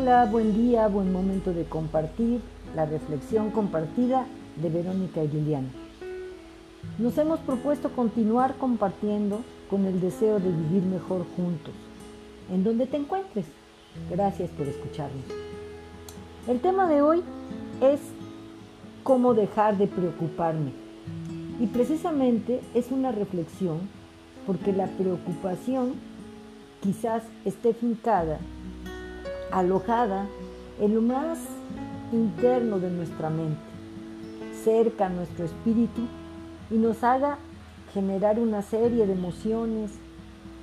Hola, buen día, buen momento de compartir la reflexión compartida de Verónica y Liliana. Nos hemos propuesto continuar compartiendo con el deseo de vivir mejor juntos, en donde te encuentres. Gracias por escucharnos. El tema de hoy es cómo dejar de preocuparme. Y precisamente es una reflexión porque la preocupación quizás esté fincada alojada en lo más interno de nuestra mente, cerca a nuestro espíritu y nos haga generar una serie de emociones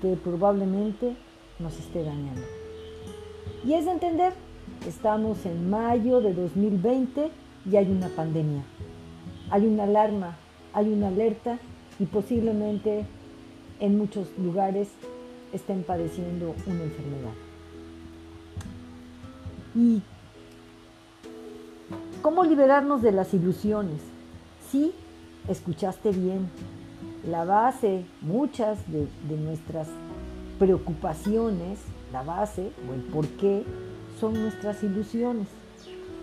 que probablemente nos esté dañando. Y es de entender, estamos en mayo de 2020 y hay una pandemia, hay una alarma, hay una alerta y posiblemente en muchos lugares estén padeciendo una enfermedad. ¿Y cómo liberarnos de las ilusiones? Sí, escuchaste bien. La base, muchas de, nuestras preocupaciones, la base o el por qué, son nuestras ilusiones.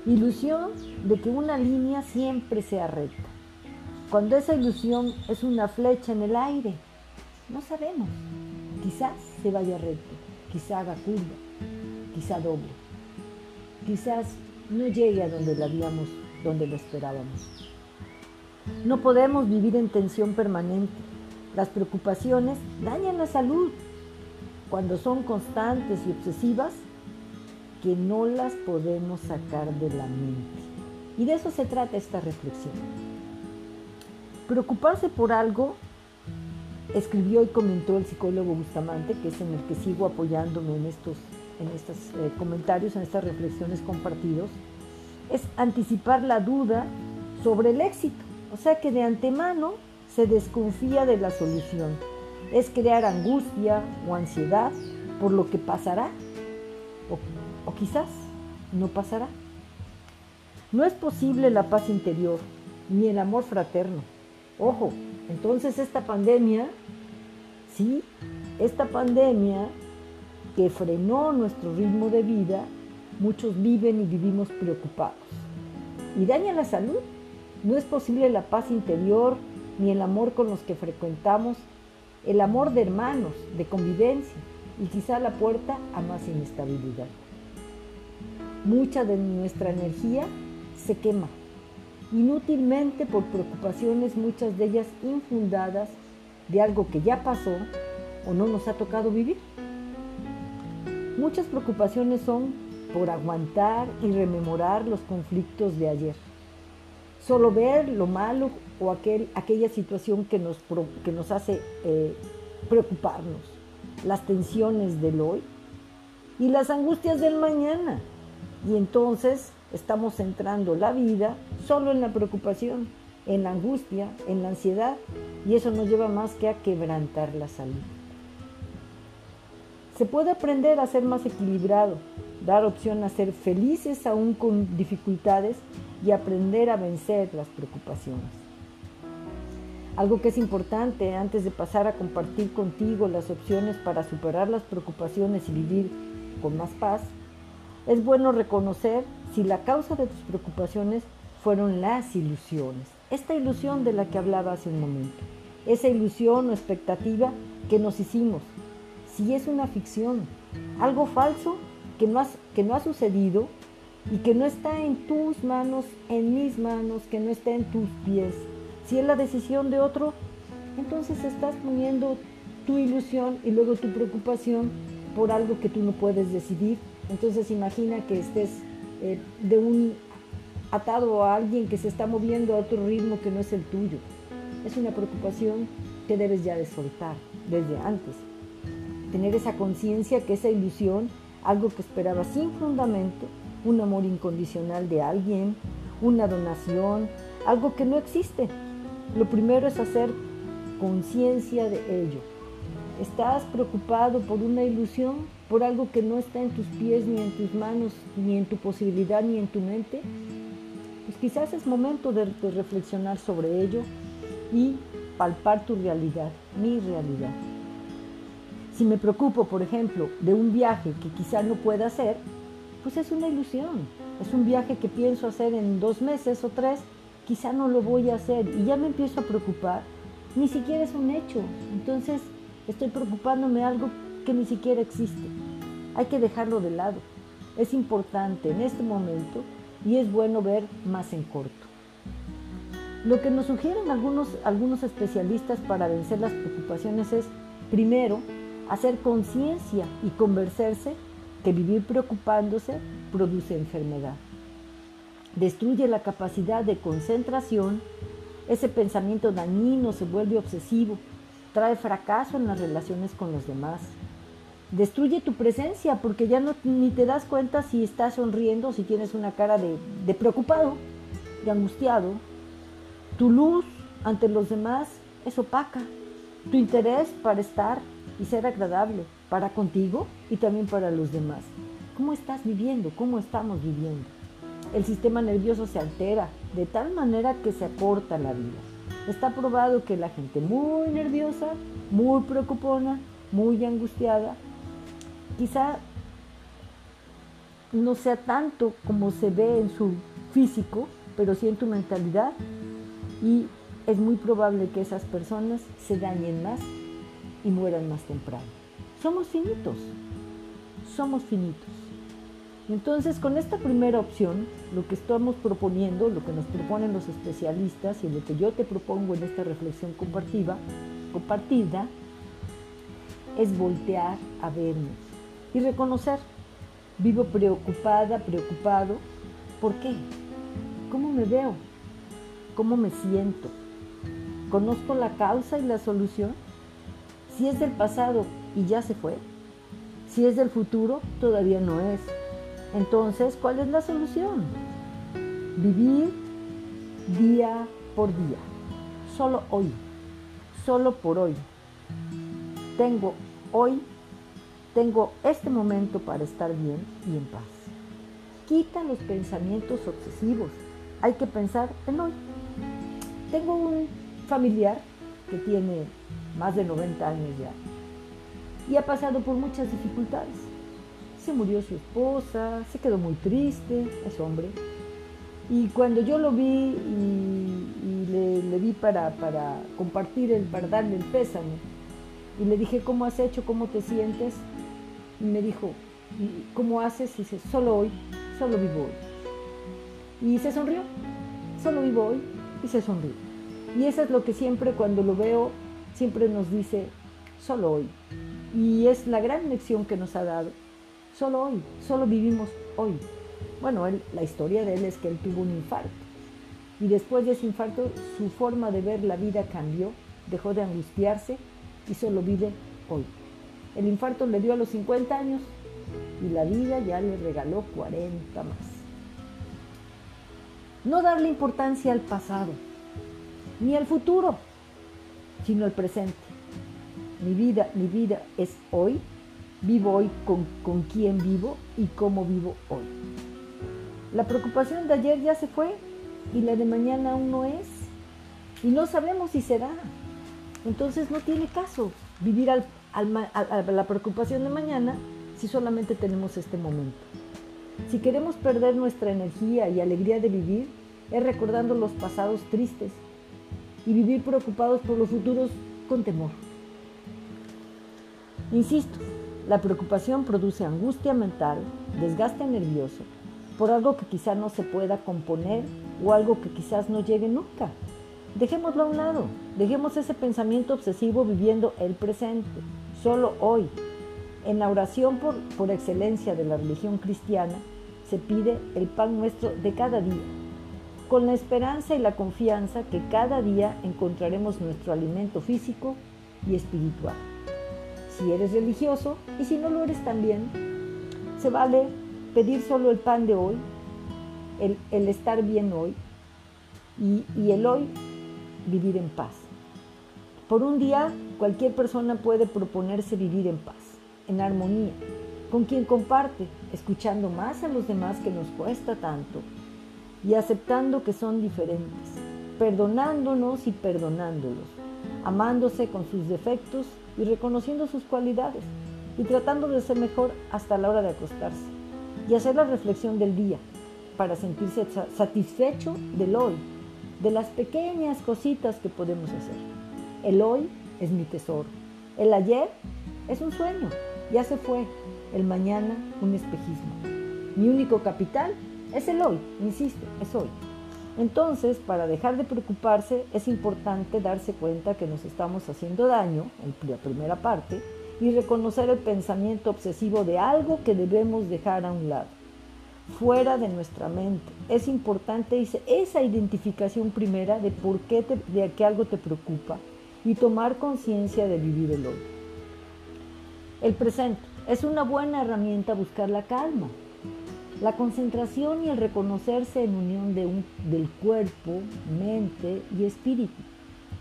Ilusión de que una línea siempre sea recta. Cuando esa ilusión es una flecha en el aire, no sabemos. Quizás se vaya recto, quizá haga curva, quizá doble quizás no llegue a donde la habíamos, donde lo esperábamos. No podemos vivir en tensión permanente. Las preocupaciones dañan la salud cuando son constantes y obsesivas que no las podemos sacar de la mente. Y de eso se trata esta reflexión. Preocuparse por algo, escribió y comentó el psicólogo Bustamante, que es en el que sigo apoyándome en estos en estos eh, comentarios, en estas reflexiones compartidos, es anticipar la duda sobre el éxito. O sea que de antemano se desconfía de la solución. Es crear angustia o ansiedad por lo que pasará o, o quizás no pasará. No es posible la paz interior ni el amor fraterno. Ojo, entonces esta pandemia, sí, esta pandemia que frenó nuestro ritmo de vida, muchos viven y vivimos preocupados. Y daña la salud. No es posible la paz interior ni el amor con los que frecuentamos, el amor de hermanos, de convivencia y quizá la puerta a más inestabilidad. Mucha de nuestra energía se quema, inútilmente por preocupaciones, muchas de ellas infundadas de algo que ya pasó o no nos ha tocado vivir. Muchas preocupaciones son por aguantar y rememorar los conflictos de ayer. Solo ver lo malo o aquel, aquella situación que nos, que nos hace eh, preocuparnos, las tensiones del hoy y las angustias del mañana. Y entonces estamos centrando la vida solo en la preocupación, en la angustia, en la ansiedad, y eso nos lleva más que a quebrantar la salud. Se puede aprender a ser más equilibrado, dar opción a ser felices aún con dificultades y aprender a vencer las preocupaciones. Algo que es importante antes de pasar a compartir contigo las opciones para superar las preocupaciones y vivir con más paz, es bueno reconocer si la causa de tus preocupaciones fueron las ilusiones. Esta ilusión de la que hablaba hace un momento. Esa ilusión o expectativa que nos hicimos si es una ficción, algo falso que no, ha sucedido y que no está en tus manos, en mis manos, que no está en tus pies. Si es la decisión de otro, entonces estás poniendo tu ilusión y luego tu preocupación por algo que tú no puedes decidir. Entonces imagina que estés eh, de un atado a alguien que se está moviendo a otro ritmo que no es el tuyo. Es una preocupación que debes ya de soltar desde antes tener esa conciencia que esa ilusión, algo que esperaba sin fundamento, un amor incondicional de alguien, una donación, algo que no existe. Lo primero es hacer conciencia de ello. ¿Estás preocupado por una ilusión, por algo que no está en tus pies, ni en tus manos, ni en tu posibilidad, ni en tu mente? Pues quizás es momento de, de reflexionar sobre ello y palpar tu realidad, mi realidad. Si me preocupo, por ejemplo, de un viaje que quizá no pueda hacer, pues es una ilusión. Es un viaje que pienso hacer en dos meses o tres, quizá no lo voy a hacer y ya me empiezo a preocupar. Ni siquiera es un hecho. Entonces estoy preocupándome algo que ni siquiera existe. Hay que dejarlo de lado. Es importante en este momento y es bueno ver más en corto. Lo que nos sugieren algunos, algunos especialistas para vencer las preocupaciones es, primero, hacer conciencia y convencerse que vivir preocupándose produce enfermedad. Destruye la capacidad de concentración, ese pensamiento dañino se vuelve obsesivo, trae fracaso en las relaciones con los demás. Destruye tu presencia porque ya ni te das cuenta si estás sonriendo si tienes una cara de preocupado, de angustiado. Tu luz ante los demás es opaca. Tu interés para estar y ser agradable para contigo y también para los demás. ¿Cómo estás viviendo? ¿Cómo estamos viviendo? El sistema nervioso se altera de tal manera que se acorta la vida. Está probado que la gente muy nerviosa, muy preocupona, muy angustiada, quizá no sea tanto como se ve en su físico, pero sí en tu mentalidad y es muy probable que esas personas se dañen más y mueran más temprano. Somos finitos, somos finitos. Entonces, con esta primera opción, lo que estamos proponiendo, lo que nos proponen los especialistas y lo que yo te propongo en esta reflexión compartida, compartida es voltear a vernos y reconocer, vivo preocupada, preocupado, ¿por qué? ¿Cómo me veo? ¿Cómo me siento? ¿Conozco la causa y la solución? Si es del pasado y ya se fue, si es del futuro, todavía no es. Entonces, ¿cuál es la solución? Vivir día por día, solo hoy, solo por hoy. Tengo hoy, tengo este momento para estar bien y en paz. Quita los pensamientos obsesivos. Hay que pensar en hoy. Tengo un familiar que tiene más de 90 años ya, y ha pasado por muchas dificultades. Se murió su esposa, se quedó muy triste, es hombre. Y cuando yo lo vi y, le, vi para, para compartir, el, para darle el pésame, y le dije, ¿cómo has hecho? ¿Cómo te sientes? Y me dijo, ¿cómo haces? Y dice, solo hoy, solo vivo hoy. Y se sonrió, solo vivo hoy y se sonrió. Y eso es lo que siempre cuando lo veo siempre nos dice, solo hoy. Y es la gran lección que nos ha dado. Solo hoy, solo vivimos hoy. Bueno, la historia de él es que él tuvo un infarto. Y después de ese infarto, su forma de ver la vida cambió, dejó de angustiarse y solo vive hoy. El infarto le dio a los 50 años y la vida ya le regaló 40 más. No darle importancia al pasado, ni al futuro, sino el presente. Mi vida, mi vida es hoy. Vivo hoy con, con quién vivo y cómo vivo hoy. La preocupación de ayer ya se fue y la de mañana aún no es. Y no sabemos si será. Entonces no tiene caso vivir al, a la preocupación de mañana si solamente tenemos este momento. Si queremos perder nuestra energía y alegría de vivir, es recordando los pasados tristes y vivir preocupados por los futuros con temor. Insisto, la preocupación produce angustia mental, desgaste nervioso, por algo que quizás no se pueda componer o algo que quizás no llegue nunca. Dejémoslo a un lado, dejemos ese pensamiento obsesivo viviendo el presente, solo hoy. En la oración por, por excelencia de la religión cristiana se pide el pan nuestro de cada día con la esperanza y la confianza que cada día encontraremos nuestro alimento físico y espiritual. Si eres religioso y si no lo eres también, se vale pedir solo el pan de hoy, el, estar bien hoy y, el hoy vivir en paz. Por un día cualquier persona puede proponerse vivir en paz, en armonía, con quien comparte, escuchando más a los demás que nos cuesta tanto y aceptando que son diferentes, perdonándonos y perdonándolos, amándose con sus defectos y reconociendo sus cualidades y tratando de ser mejor hasta la hora de acostarse. y hacer la reflexión del día para sentirse satisfecho del hoy, de las pequeñas cositas que podemos hacer. El hoy es mi tesoro. El ayer es un sueño, ya se fue. El mañana un espejismo. Mi único capital es el hoy, insisto, es hoy. Entonces, para dejar de preocuparse, es importante darse cuenta que nos estamos haciendo daño, en la primera parte, y reconocer el pensamiento obsesivo de algo que debemos dejar a un lado, fuera de nuestra mente. Es importante esa identificación primera de por qué de que algo te preocupa y tomar conciencia de vivir el hoy. El presente es una buena herramienta buscar la calma, la concentración y el reconocerse en unión del cuerpo, mente y espíritu.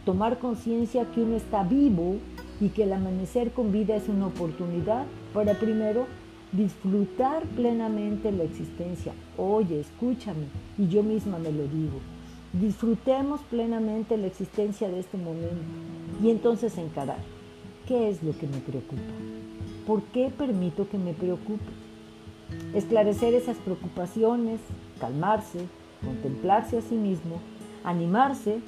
Tomar conciencia que uno está vivo y que el amanecer con vida es una oportunidad para primero disfrutar plenamente la existencia. Oye, escúchame, y yo misma me lo digo. Disfrutemos plenamente la existencia de este momento y entonces encarar qué es lo que me preocupa. ¿Por qué permito que me preocupe? Esclarecer esas preocupaciones, calmarse, contemplarse a sí mismo, animarse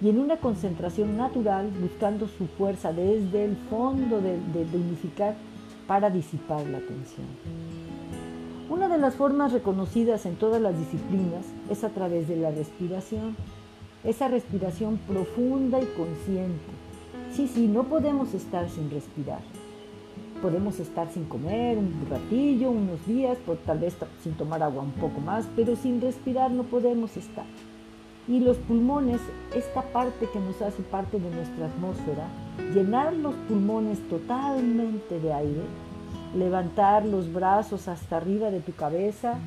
y en una concentración natural buscando su fuerza desde el fondo de, de, unificar para disipar la tensión. Una de las formas reconocidas en todas las disciplinas es a través de la respiración, esa respiración profunda y consciente. Sí, sí, no podemos estar sin respirar. Podemos estar sin comer un ratillo, unos días, tal vez sin tomar agua un poco más, pero sin respirar no podemos estar. Y los pulmones, esta parte que nos hace parte de nuestra atmósfera, llenar los pulmones totalmente de aire, levantar los brazos hasta arriba de tu cabeza,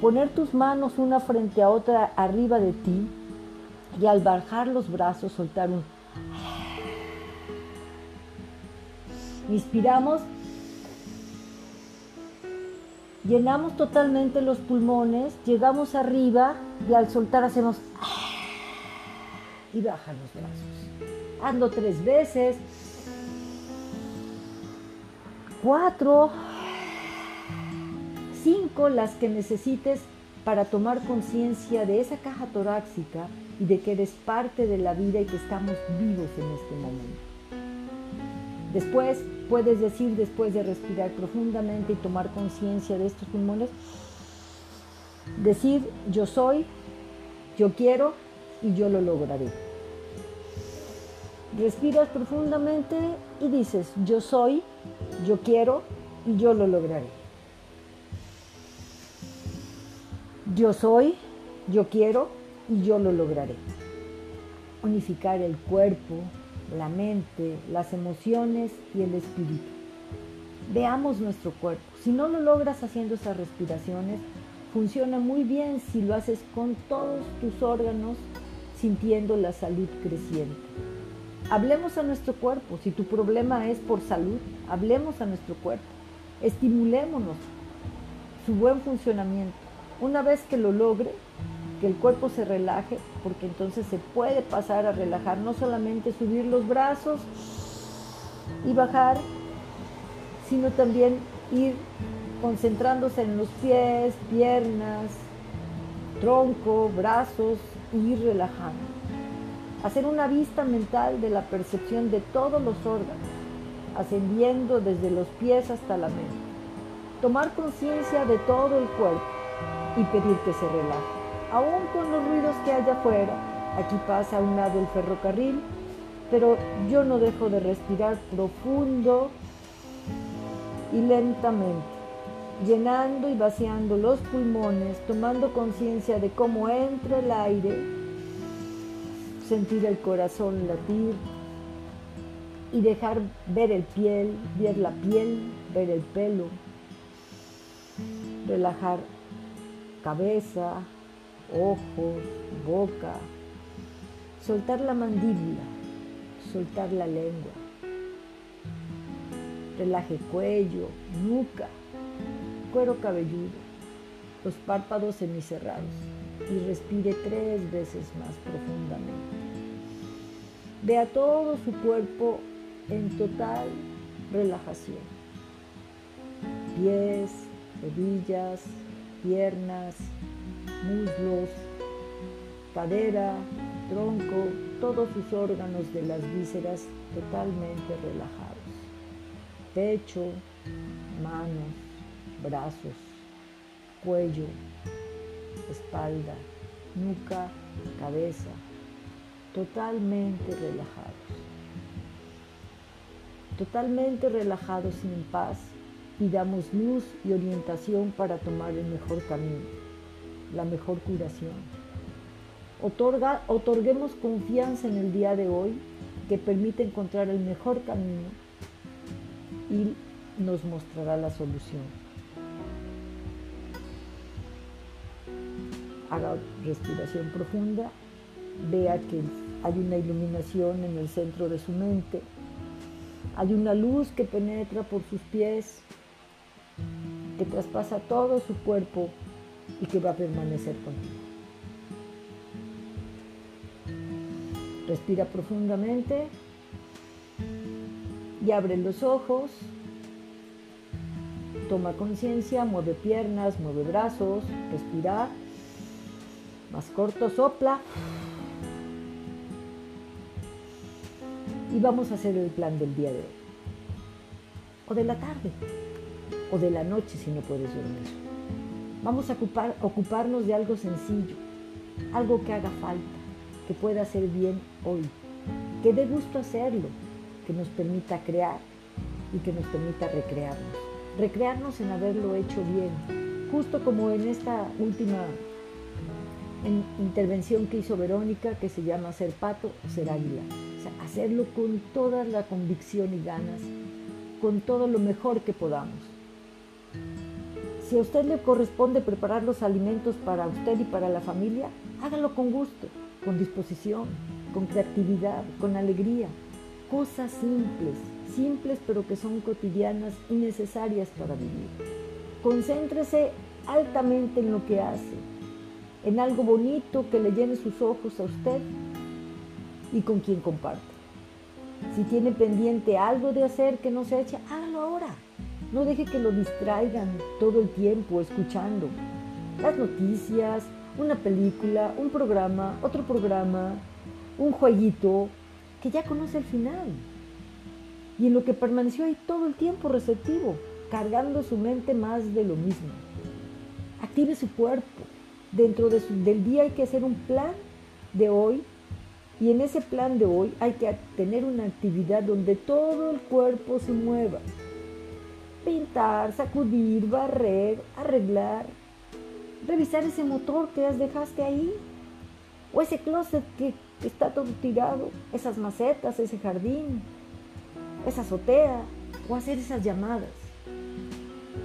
poner tus manos una frente a otra arriba de ti y al bajar los brazos soltar un... Inspiramos Llenamos totalmente los pulmones, llegamos arriba y al soltar hacemos y bajan los brazos. Ando tres veces, cuatro, cinco las que necesites para tomar conciencia de esa caja torácica y de que eres parte de la vida y que estamos vivos en este momento. Después puedes decir, después de respirar profundamente y tomar conciencia de estos pulmones, decir yo soy, yo quiero y yo lo lograré. Respiras profundamente y dices yo soy, yo quiero y yo lo lograré. Yo soy, yo quiero y yo lo lograré. Unificar el cuerpo, la mente, las emociones y el espíritu. Veamos nuestro cuerpo. Si no lo logras haciendo esas respiraciones, funciona muy bien si lo haces con todos tus órganos sintiendo la salud creciente. Hablemos a nuestro cuerpo. Si tu problema es por salud, hablemos a nuestro cuerpo. Estimulémonos su buen funcionamiento. Una vez que lo logre, que el cuerpo se relaje, porque entonces se puede pasar a relajar, no solamente subir los brazos y bajar, sino también ir concentrándose en los pies, piernas, tronco, brazos y ir relajando. Hacer una vista mental de la percepción de todos los órganos, ascendiendo desde los pies hasta la mente. Tomar conciencia de todo el cuerpo y pedir que se relaje aún con los ruidos que hay afuera. Aquí pasa a un lado el ferrocarril, pero yo no dejo de respirar profundo y lentamente, llenando y vaciando los pulmones, tomando conciencia de cómo entra el aire, sentir el corazón latir y dejar ver el piel, ver la piel, ver el pelo, relajar cabeza, ojos, boca, soltar la mandíbula, soltar la lengua, relaje cuello, nuca, cuero cabelludo, los párpados semicerrados y respire tres veces más profundamente. Vea todo su cuerpo en total relajación. Pies, rodillas, piernas, muslos, cadera, tronco, todos sus órganos de las vísceras totalmente relajados. Pecho, manos, brazos, cuello, espalda, nuca, cabeza, totalmente relajados. Totalmente relajados y en paz, pidamos luz y orientación para tomar el mejor camino, la mejor curación. Otorga, otorguemos confianza en el día de hoy que permite encontrar el mejor camino y nos mostrará la solución. Haga respiración profunda, vea que hay una iluminación en el centro de su mente, hay una luz que penetra por sus pies, que traspasa todo su cuerpo y que va a permanecer contigo. Respira profundamente y abre los ojos. Toma conciencia, mueve piernas, mueve brazos, respira. Más corto, sopla. Y vamos a hacer el plan del día de hoy. O de la tarde. O de la noche si no puedes dormir. Vamos a ocupar, ocuparnos de algo sencillo. Algo que haga falta. Que pueda hacer bien hoy. Que dé gusto hacerlo. Que nos permita crear y que nos permita recrearnos. Recrearnos en haberlo hecho bien. Justo como en esta última intervención que hizo Verónica, que se llama ser pato o ser águila hacerlo con toda la convicción y ganas, con todo lo mejor que podamos. Si a usted le corresponde preparar los alimentos para usted y para la familia, hágalo con gusto, con disposición, con creatividad, con alegría. Cosas simples, simples pero que son cotidianas y necesarias para vivir. Concéntrese altamente en lo que hace, en algo bonito que le llene sus ojos a usted y con quien comparte. Si tiene pendiente algo de hacer que no se eche, hágalo. No deje que lo distraigan todo el tiempo escuchando las noticias, una película, un programa, otro programa, un jueguito que ya conoce el final. Y en lo que permaneció ahí todo el tiempo receptivo, cargando su mente más de lo mismo. Active su cuerpo. Dentro del día hay que hacer un plan de hoy y en ese plan de hoy hay que tener una actividad donde todo el cuerpo se mueva. Pintar, sacudir, barrer, arreglar, revisar ese motor que dejaste ahí, o ese closet que está todo tirado, esas macetas, ese jardín, esa azotea, o hacer esas llamadas.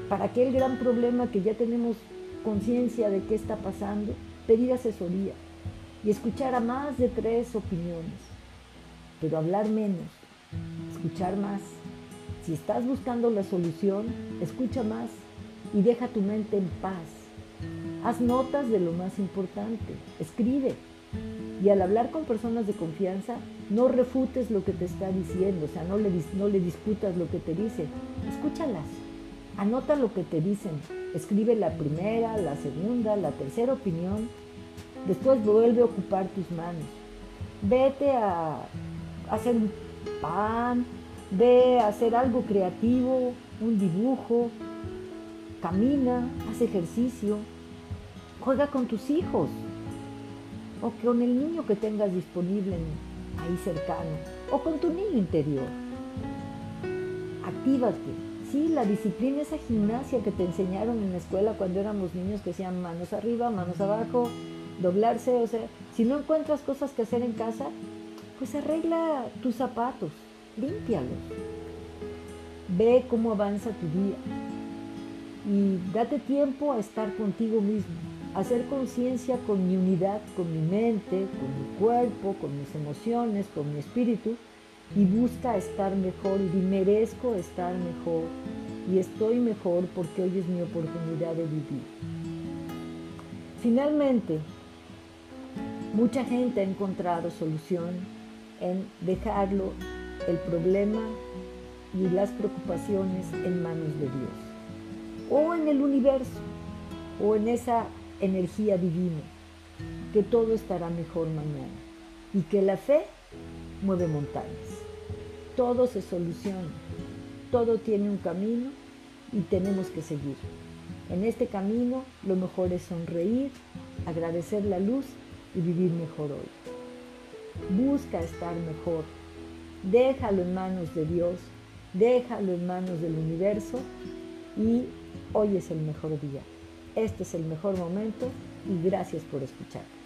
Para aquel gran problema que ya tenemos conciencia de qué está pasando, pedir asesoría y escuchar a más de tres opiniones, pero hablar menos, escuchar más. Si estás buscando la solución, escucha más y deja tu mente en paz. Haz notas de lo más importante, escribe. Y al hablar con personas de confianza, no refutes lo que te está diciendo, o sea, no le, no le disputas lo que te dicen, escúchalas, anota lo que te dicen, escribe la primera, la segunda, la tercera opinión Después vuelve a ocupar tus manos. Vete a hacer un pan, a hacer algo creativo, un dibujo, camina, haz ejercicio, juega con tus hijos o con el niño que tengas disponible ahí cercano o con tu niño interior. Actívate. Sí, la disciplina, esa gimnasia que te enseñaron en la escuela cuando éramos niños que hacían manos arriba, manos abajo, doblarse, o sea, si no encuentras cosas que hacer en casa, pues arregla tus zapatos, límpialos. Ve cómo avanza tu día y date tiempo a estar contigo mismo, hacer conciencia con mi unidad, con mi mente, con mi cuerpo, con mis emociones, con mi espíritu y busca estar mejor y merezco estar mejor y estoy mejor porque hoy es mi oportunidad de vivir. Finalmente, Mucha gente ha encontrado solución en dejarlo, el problema y las preocupaciones en manos de Dios. o en el universo o en esa energía divina, que todo estará mejor mañana y que la fe mueve montañas. Todo se soluciona, todo tiene un camino y tenemos que seguir. En este camino lo mejor es sonreír, agradecer la luz y vivir mejor hoy. Busca estar mejor. Déjalo en manos de Dios, déjalo en manos del universo y hoy es el mejor día. Este es el mejor momento y gracias por escuchar.